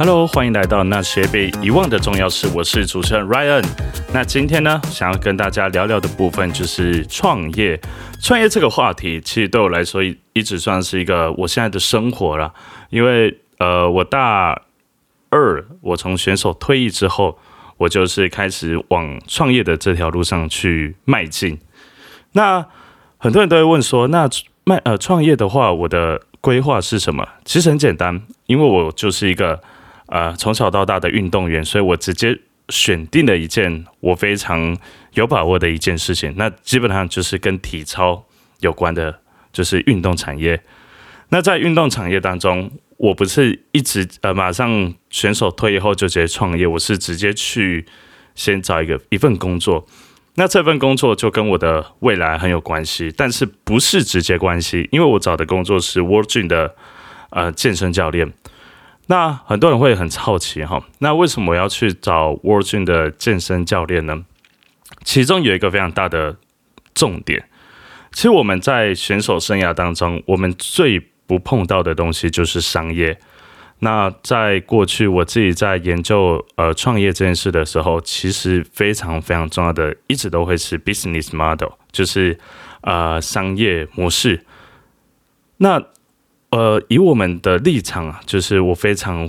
Hello，欢迎来到那些被遗忘的重要事。我是主持人 Ryan。那今天呢，想要跟大家聊聊的部分就是创业。创业这个话题，其实对我来说一直算是一个我现在的生活了。因为呃，我大二，我从选手退役之后，我就是开始往创业的这条路上去迈进。那很多人都会问说，那卖呃创业的话，我的规划是什么？其实很简单，因为我就是一个呃从小到大的运动员，所以我直接选定了一件我非常有把握的一件事情。那基本上就是跟体操有关的，就是运动产业。那在运动产业当中，我不是一直呃马上选手退役后就直接创业，我是直接去先找一个一份工作。那这份工作就跟我的未来很有关系，但是不是直接关系，因为我找的工作是 World Gym 的呃健身教练。那很多人会很好奇哈，那为什么我要去找 World Gym 的健身教练呢？其中有一个非常大的重点，其实我们在选手生涯当中，我们最不碰到的东西就是商业。那在过去，我自己在研究呃创业这件事的时候，其实非常非常重要的，一直都会是 business model，就是呃商业模式。那呃以我们的立场啊，就是我非常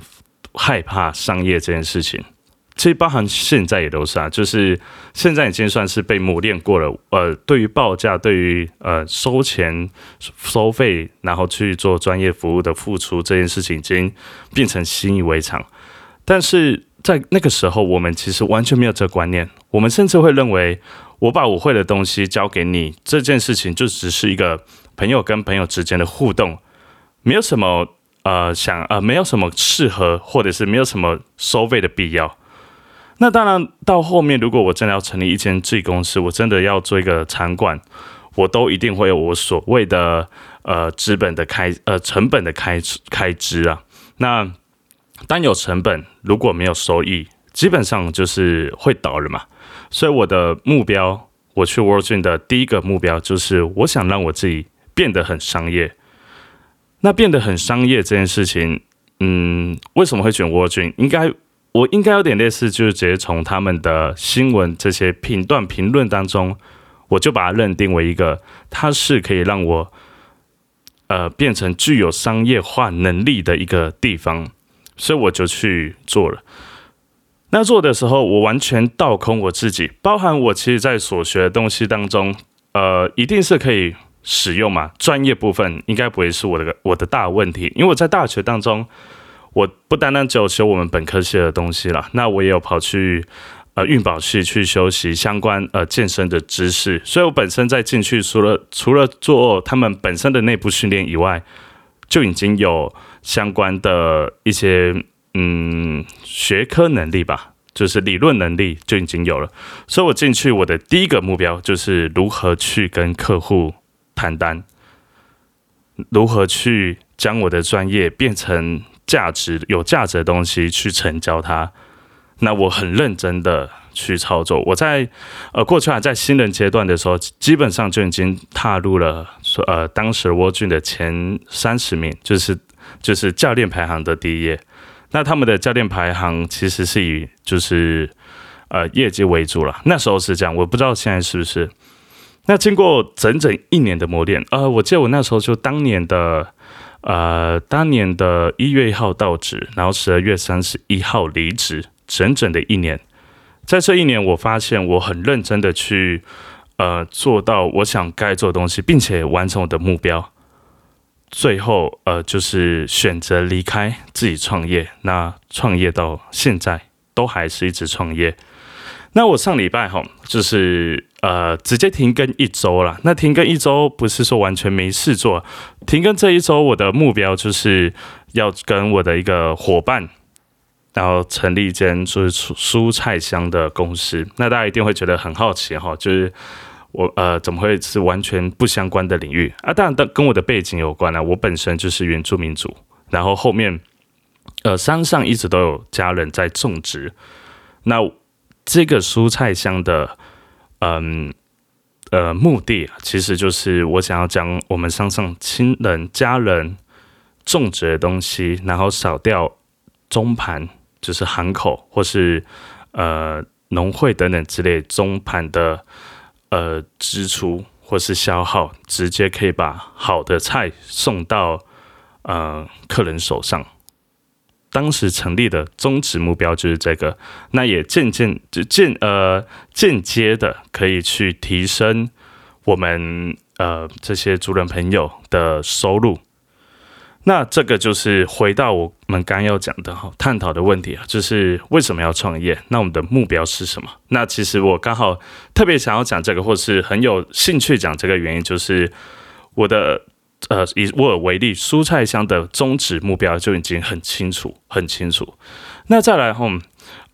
害怕商业这件事情。其实包含现在也都是啊，就是现在已经算是被磨练过了。呃，对于报价，对于呃收钱、收费，然后去做专业服务的付出这件事情，已经变成习以为常。但是在那个时候，我们其实完全没有这个观念，我们甚至会认为，我把我会的东西交给你，这件事情就只是一个朋友跟朋友之间的互动，没有什么呃想呃没有什么适合，或者是没有什么收费的必要。那当然，到后面如果我真的要成立一间自己公司，我真的要做一个场馆，我都一定会有我所谓的呃资本的开呃成本的开开支啊。那单有成本如果没有收益，基本上就是会倒了嘛。所以我的目标，我去 World Gym 的第一个目标就是，我想让我自己变得很商业。那变得很商业这件事情，嗯，为什么会选 World Gym？应该。我应该有点类似，就是直接从他们的新闻这些评段评论当中，我就把它认定为一个，它是可以让我呃变成具有商业化能力的一个地方，所以我就去做了。那做的时候，我完全倒空我自己，包含我其实在所学的东西当中，呃，一定是可以使用嘛。专业部分应该不会是我的我的大问题，因为我在大学当中。我不单单只有修我们本科系的东西了，那我也有跑去呃运保系去修习相关呃健身的知识，所以我本身在进去除了除了做他们本身的内部训练以外，就已经有相关的一些嗯学科能力吧，就是理论能力就已经有了，所以我进去我的第一个目标就是如何去跟客户谈单，如何去将我的专业变成。价值有价值的东西去成交它，那我很认真的去操作。我在呃过去还在新人阶段的时候，基本上就已经踏入了呃当时沃俊的前三十名，就是就是教练排行的第一页。那他们的教练排行其实是以就是呃业绩为主了。那时候是这样，我不知道现在是不是。那经过整整一年的磨练，呃，我记得我那时候就当年的。呃，当年的一月一号到职，然后十二月三十一号离职，整整的一年。在这一年，我发现我很认真的去呃做到我想该做的东西，并且完成我的目标。最后，呃，就是选择离开自己创业。那创业到现在都还是一直创业。那我上礼拜哈，就是呃直接停更一周了。那停更一周不是说完全没事做，停更这一周我的目标就是要跟我的一个伙伴，然后成立一间就是蔬菜箱的公司。那大家一定会觉得很好奇哈，就是我呃怎么会是完全不相关的领域啊？当然，跟跟我的背景有关啊。我本身就是原住民族，然后后面呃山上一直都有家人在种植，那。这个蔬菜箱的，嗯呃，目的其实就是我想要将我们山上亲人、家人种植的东西，然后少掉中盘，就是行口或是呃农会等等之类中盘的呃支出或是消耗，直接可以把好的菜送到呃客人手上。当时成立的宗旨目标就是这个，那也渐渐就间呃间接的可以去提升我们呃这些族人朋友的收入。那这个就是回到我们刚要讲的哈，探讨的问题啊，就是为什么要创业？那我们的目标是什么？那其实我刚好特别想要讲这个，或是很有兴趣讲这个原因，就是我的。呃，以沃尔为例，蔬菜箱的宗旨目标就已经很清楚，很清楚。那再来后，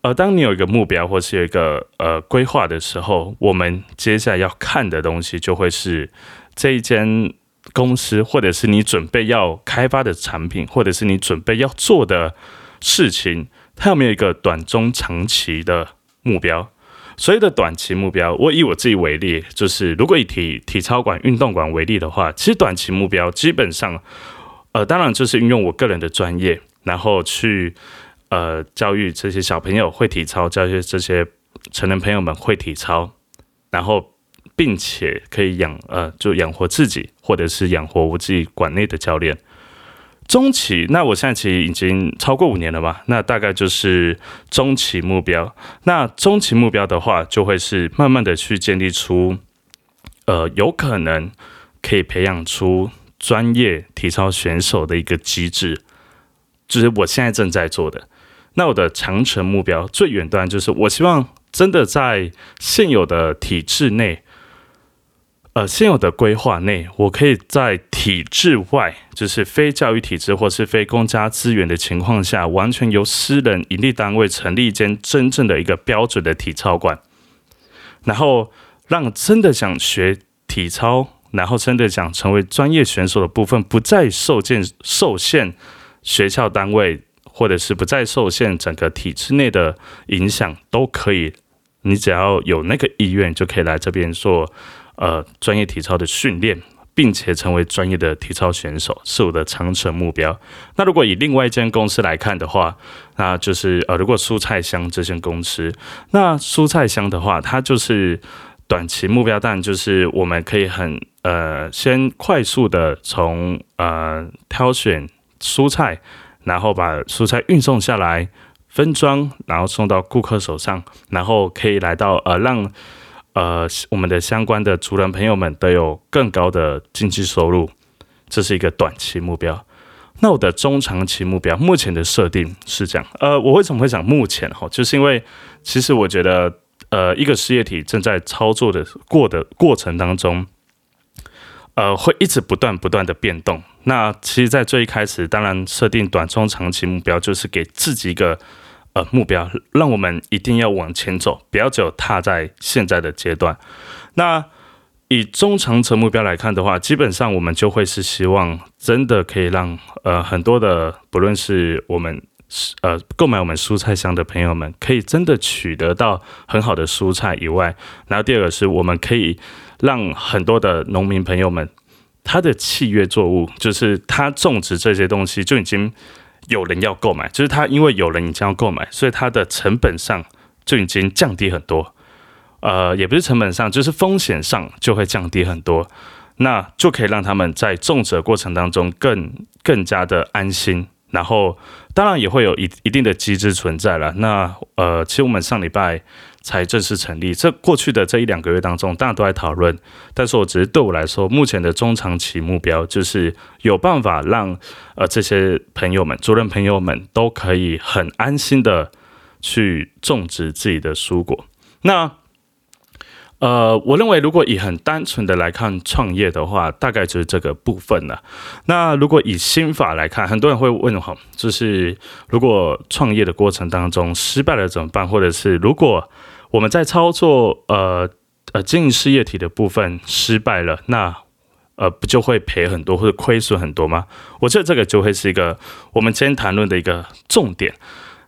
呃，当你有一个目标或是有一个呃规划的时候，我们接下来要看的东西就会是这一间公司，或者是你准备要开发的产品，或者是你准备要做的事情，它有没有一个短中长期的目标？所谓的短期目标，我以我自己为例，就是如果以体体操馆、运动馆为例的话，其实短期目标基本上，呃，当然就是运用我个人的专业，然后去呃教育这些小朋友会体操，教育这些成人朋友们会体操，然后并且可以养呃就养活自己，或者是养活我自己馆内的教练。中期，那我现在其实已经超过五年了吧？那大概就是中期目标。那中期目标的话，就会是慢慢的去建立出，呃，有可能可以培养出专业体操选手的一个机制，就是我现在正在做的。那我的长程目标最远端就是，我希望真的在现有的体制内。呃，现有的规划内，我可以在体制外，就是非教育体制或是非公家资源的情况下，完全由私人盈利单位成立一间真正的一个标准的体操馆，然后让真的想学体操，然后真的想成为专业选手的部分，不再受限受限学校单位，或者是不再受限整个体制内的影响，都可以。你只要有那个意愿，就可以来这边做。呃，专业体操的训练，并且成为专业的体操选手，是我的长程目标。那如果以另外一间公司来看的话，那就是呃，如果蔬菜香这间公司，那蔬菜香的话，它就是短期目标，当然就是我们可以很呃，先快速的从呃挑选蔬菜，然后把蔬菜运送下来，分装，然后送到顾客手上，然后可以来到呃让。呃，我们的相关的族人朋友们都有更高的经济收入，这是一个短期目标。那我的中长期目标，目前的设定是这样。呃，我为什么会讲目前哈？就是因为其实我觉得，呃，一个事业体正在操作的过的过程当中，呃，会一直不断不断的变动。那其实，在最一开始，当然设定短中长期目标，就是给自己一个。呃，目标让我们一定要往前走，不要只有踏在现在的阶段。那以中长程目标来看的话，基本上我们就会是希望真的可以让呃很多的，不论是我们呃购买我们蔬菜箱的朋友们，可以真的取得到很好的蔬菜以外，然后第二个是我们可以让很多的农民朋友们，他的契约作物就是他种植这些东西就已经。有人要购买，就是他因为有人已经要购买，所以它的成本上就已经降低很多。呃，也不是成本上，就是风险上就会降低很多，那就可以让他们在种植的过程当中更更加的安心。然后，当然也会有一一定的机制存在了。那呃，其实我们上礼拜。才正式成立。这过去的这一两个月当中，大家都在讨论。但是我只是对我来说，目前的中长期目标就是有办法让呃这些朋友们、主任朋友们都可以很安心的去种植自己的蔬果。那呃，我认为如果以很单纯的来看创业的话，大概就是这个部分了。那如果以心法来看，很多人会问哈，就是如果创业的过程当中失败了怎么办？或者是如果我们在操作呃呃经营事业体的部分失败了，那呃不就会赔很多或者亏损很多吗？我觉得这个就会是一个我们今天谈论的一个重点。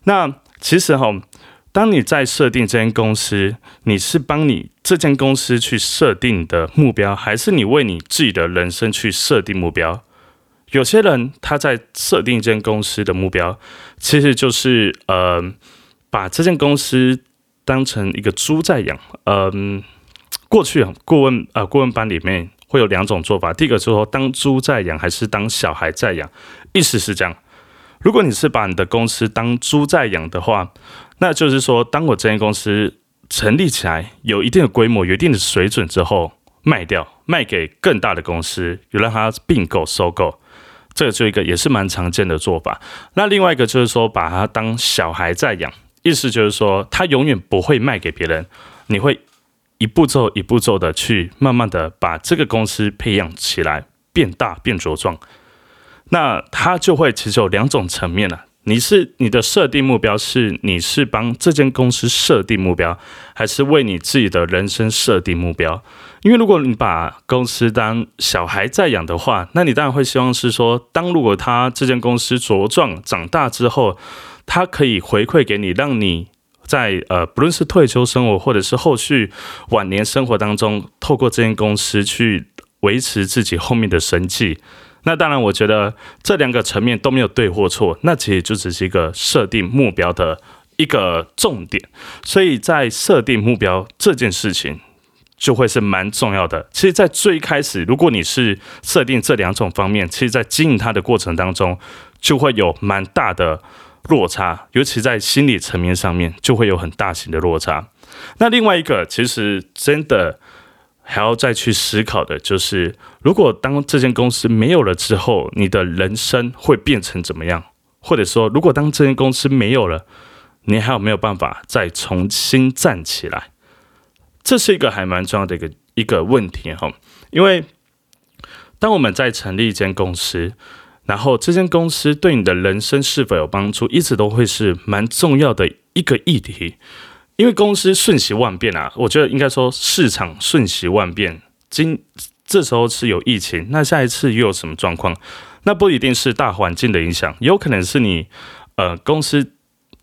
那其实哈，当你在设定这间公司，你是帮你这间公司去设定的目标，还是你为你自己的人生去设定目标？有些人他在设定一间公司的目标，其实就是呃，把这间公司当成一个猪在养。嗯，过去啊，顾问呃顾问班里面会有两种做法，第一个就是说当猪在养，还是当小孩在养，意思是这样。如果你是把你的公司当猪在养的话，那就是说，当我这间公司成立起来，有一定的规模、有一定的水准之后，卖掉，卖给更大的公司，有让它并购、收购。这个就一个也是蛮常见的做法。那另外一个就是说，把它当小孩在养，意思就是说，他永远不会卖给别人，你会一步骤一步骤的去慢慢的把这个公司培养起来，变大变茁壮。那它就会其实有两种层面了。你是你的设定目标是你是帮这间公司设定目标，还是为你自己的人生设定目标？因为如果你把公司当小孩在养的话，那你当然会希望是说，当如果他这间公司茁壮长大之后，它可以回馈给你，让你在呃不论是退休生活或者是后续晚年生活当中，透过这间公司去维持自己后面的生计。那当然，我觉得这两个层面都没有对或错，那其实就只是一个设定目标的一个重点。所以在设定目标这件事情。就会是蛮重要的。其实，在最开始，如果你是设定这两种方面，其实，在经营它的过程当中，就会有蛮大的落差，尤其在心理层面上面，就会有很大型的落差。那另外一个，其实真的还要再去思考的，就是如果当这间公司没有了之后，你的人生会变成怎么样？或者说，如果当这间公司没有了，你还有没有办法再重新站起来？这是一个还蛮重要的一个一个问题哈，因为当我们在成立一间公司，然后这间公司对你的人生是否有帮助，一直都会是蛮重要的一个议题。因为公司瞬息万变啊，我觉得应该说市场瞬息万变。今这时候是有疫情，那下一次又有什么状况？那不一定是大环境的影响，有可能是你呃公司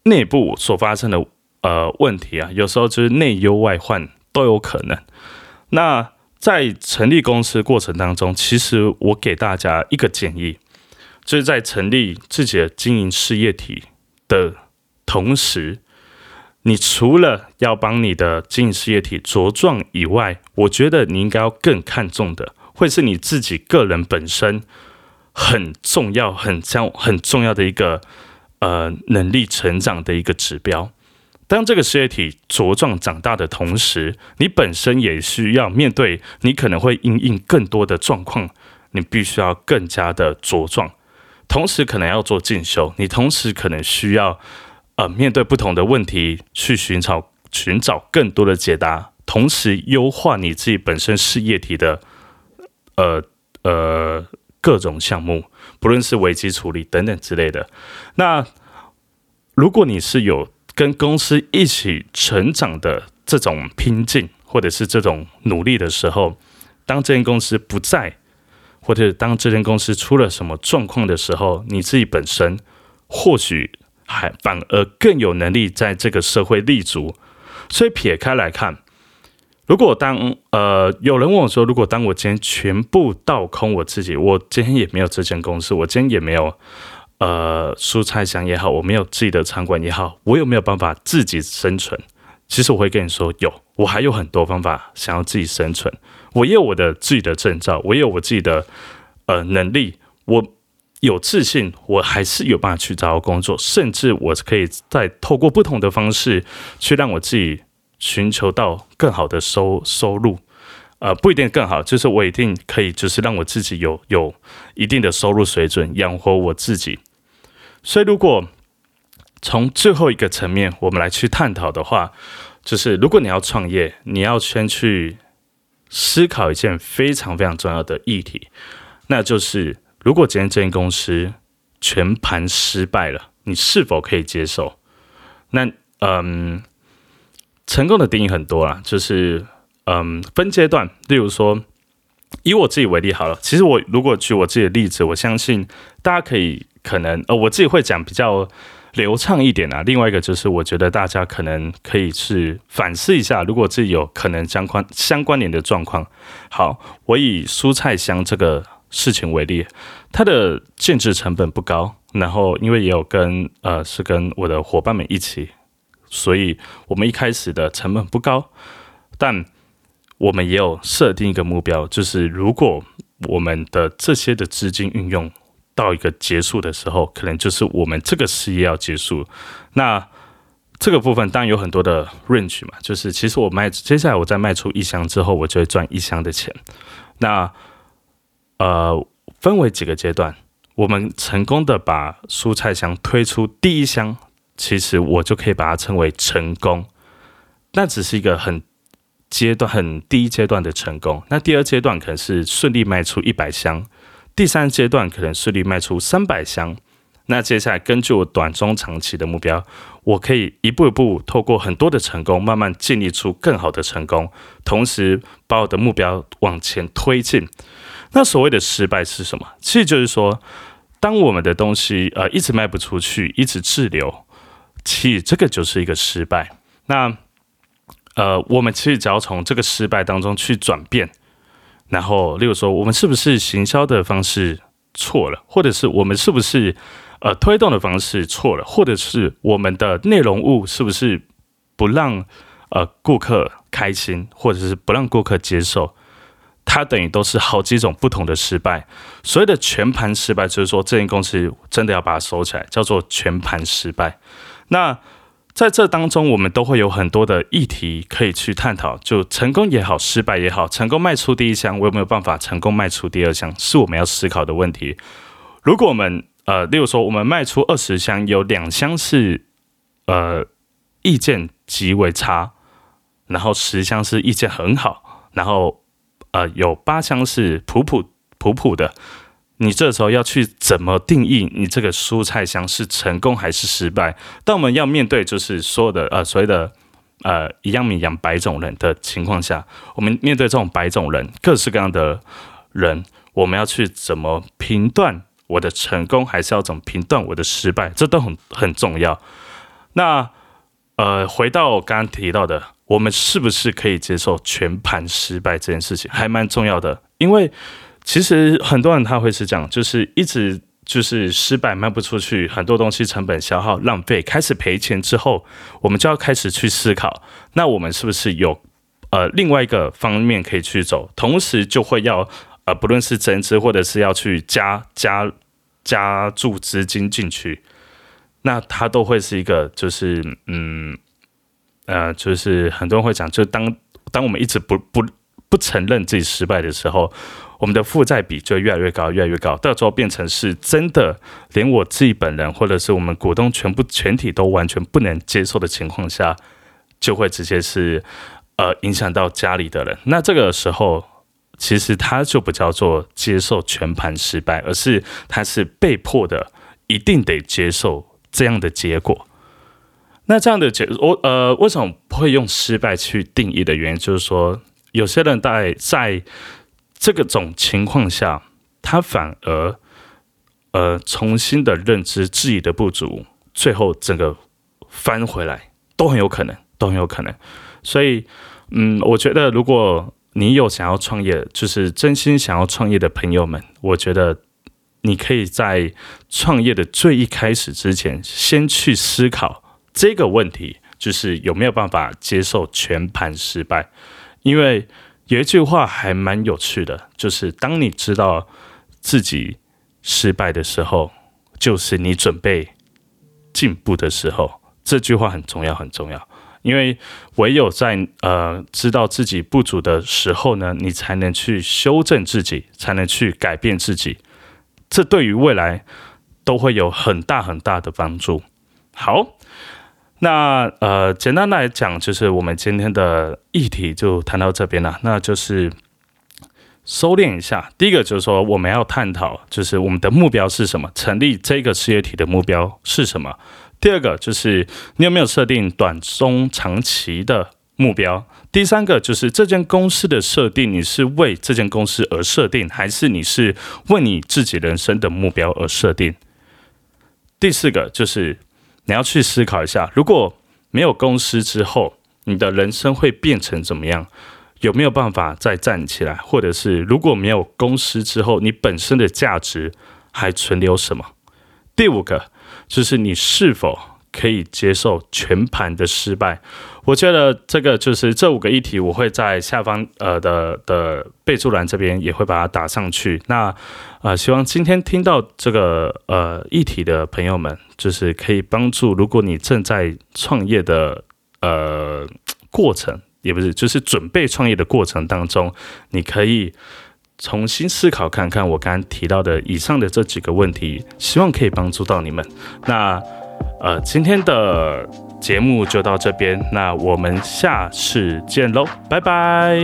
内部所发生的呃问题啊，有时候就是内忧外患。都有可能。那在成立公司过程当中，其实我给大家一个建议，就是在成立自己的经营事业体的同时，你除了要帮你的经营事业体茁壮以外，我觉得你应该要更看重的，会是你自己个人本身很重要、很将很重要的一个呃能力成长的一个指标。当这个事业体茁壮长大的同时，你本身也需要面对，你可能会应应更多的状况，你必须要更加的茁壮，同时可能要做进修，你同时可能需要呃面对不同的问题去寻找寻找更多的解答，同时优化你自己本身事业体的呃呃各种项目，不论是危机处理等等之类的。那如果你是有跟公司一起成长的这种拼劲，或者是这种努力的时候，当这间公司不在，或者当这间公司出了什么状况的时候，你自己本身或许还反而更有能力在这个社会立足。所以撇开来看，如果当呃有人问我说，如果当我今天全部倒空我自己，我今天也没有这间公司，我今天也没有。呃，蔬菜箱也好，我没有自己的餐馆也好，我有没有办法自己生存？其实我会跟你说，有，我还有很多方法想要自己生存。我也有我的自己的证照，我也有我自己的呃能力，我有自信，我还是有办法去找到工作，甚至我可以再透过不同的方式去让我自己寻求到更好的收收入。呃，不一定更好，就是我一定可以，就是让我自己有有一定的收入水准，养活我自己。所以，如果从最后一个层面，我们来去探讨的话，就是如果你要创业，你要先去思考一件非常非常重要的议题，那就是如果今天这间公司全盘失败了，你是否可以接受？那嗯，成功的定义很多啦，就是。嗯，分阶段，例如说，以我自己为例好了。其实我如果举我自己的例子，我相信大家可以可能呃，我自己会讲比较流畅一点啊。另外一个就是，我觉得大家可能可以去反思一下，如果自己有可能相关相关联的状况。好，我以蔬菜香这个事情为例，它的建制成本不高，然后因为也有跟呃是跟我的伙伴们一起，所以我们一开始的成本不高，但我们也有设定一个目标，就是如果我们的这些的资金运用到一个结束的时候，可能就是我们这个事业要结束。那这个部分当然有很多的 range 嘛，就是其实我卖接下来我在卖出一箱之后，我就会赚一箱的钱。那呃，分为几个阶段，我们成功的把蔬菜箱推出第一箱，其实我就可以把它称为成功。那只是一个很。阶段很第一阶段的成功，那第二阶段可能是顺利卖出一百箱，第三阶段可能顺利卖出三百箱。那接下来根据我短中长期的目标，我可以一步一步透过很多的成功，慢慢建立出更好的成功，同时把我的目标往前推进。那所谓的失败是什么？其实就是说，当我们的东西呃一直卖不出去，一直滞留，其实这个就是一个失败。那呃，我们其实只要从这个失败当中去转变，然后，例如说，我们是不是行销的方式错了，或者是我们是不是呃推动的方式错了，或者是我们的内容物是不是不让呃顾客开心，或者是不让顾客接受，它等于都是好几种不同的失败。所谓的全盘失败，就是说这间公司真的要把它收起来，叫做全盘失败。那在这当中，我们都会有很多的议题可以去探讨，就成功也好，失败也好，成功卖出第一箱，我有没有办法成功卖出第二箱，是我们要思考的问题。如果我们呃，例如说，我们卖出二十箱，有两箱是呃意见极为差，然后十箱是意见很好，然后呃有八箱是普普普普的。你这时候要去怎么定义你这个蔬菜箱是成功还是失败？但我们要面对就是所有的呃所谓的呃一样米养百种人的情况下，我们面对这种百种人各式各样的人，我们要去怎么评断我的成功，还是要怎么评断我的失败？这都很很重要。那呃回到我刚刚提到的，我们是不是可以接受全盘失败这件事情，还蛮重要的，因为。其实很多人他会是这样，就是一直就是失败卖不出去，很多东西成本消耗浪费，开始赔钱之后，我们就要开始去思考，那我们是不是有呃另外一个方面可以去走，同时就会要呃不论是增资或者是要去加加加注资金进去，那它都会是一个就是嗯呃就是很多人会讲，就当当我们一直不不不承认自己失败的时候。我们的负债比就越来越高，越来越高，到时候变成是真的，连我自己本人或者是我们股东全部全体都完全不能接受的情况下，就会直接是呃影响到家里的人。那这个时候，其实他就不叫做接受全盘失败，而是他是被迫的，一定得接受这样的结果。那这样的结，我呃为什么会用失败去定义的原因，就是说有些人在在。这个种情况下，他反而呃重新的认知自己的不足，最后整个翻回来都很有可能，都很有可能。所以，嗯，我觉得如果你有想要创业，就是真心想要创业的朋友们，我觉得你可以在创业的最一开始之前，先去思考这个问题，就是有没有办法接受全盘失败，因为。有一句话还蛮有趣的，就是当你知道自己失败的时候，就是你准备进步的时候。这句话很重要，很重要，因为唯有在呃知道自己不足的时候呢，你才能去修正自己，才能去改变自己。这对于未来都会有很大很大的帮助。好。那呃，简单来讲，就是我们今天的议题就谈到这边了。那就是收敛一下。第一个就是说，我们要探讨，就是我们的目标是什么？成立这个事业体的目标是什么？第二个就是你有没有设定短、中、长期的目标？第三个就是这间公司的设定，你是为这间公司而设定，还是你是为你自己人生的目标而设定？第四个就是。你要去思考一下，如果没有公司之后，你的人生会变成怎么样？有没有办法再站起来，或者是如果没有公司之后，你本身的价值还存留什么？第五个就是你是否可以接受全盘的失败？我觉得这个就是这五个议题，我会在下方呃的的备注栏这边也会把它打上去。那呃，希望今天听到这个呃议题的朋友们，就是可以帮助，如果你正在创业的呃过程，也不是就是准备创业的过程当中，你可以重新思考看看我刚刚提到的以上的这几个问题，希望可以帮助到你们。那呃，今天的。节目就到这边，那我们下次见喽，拜拜。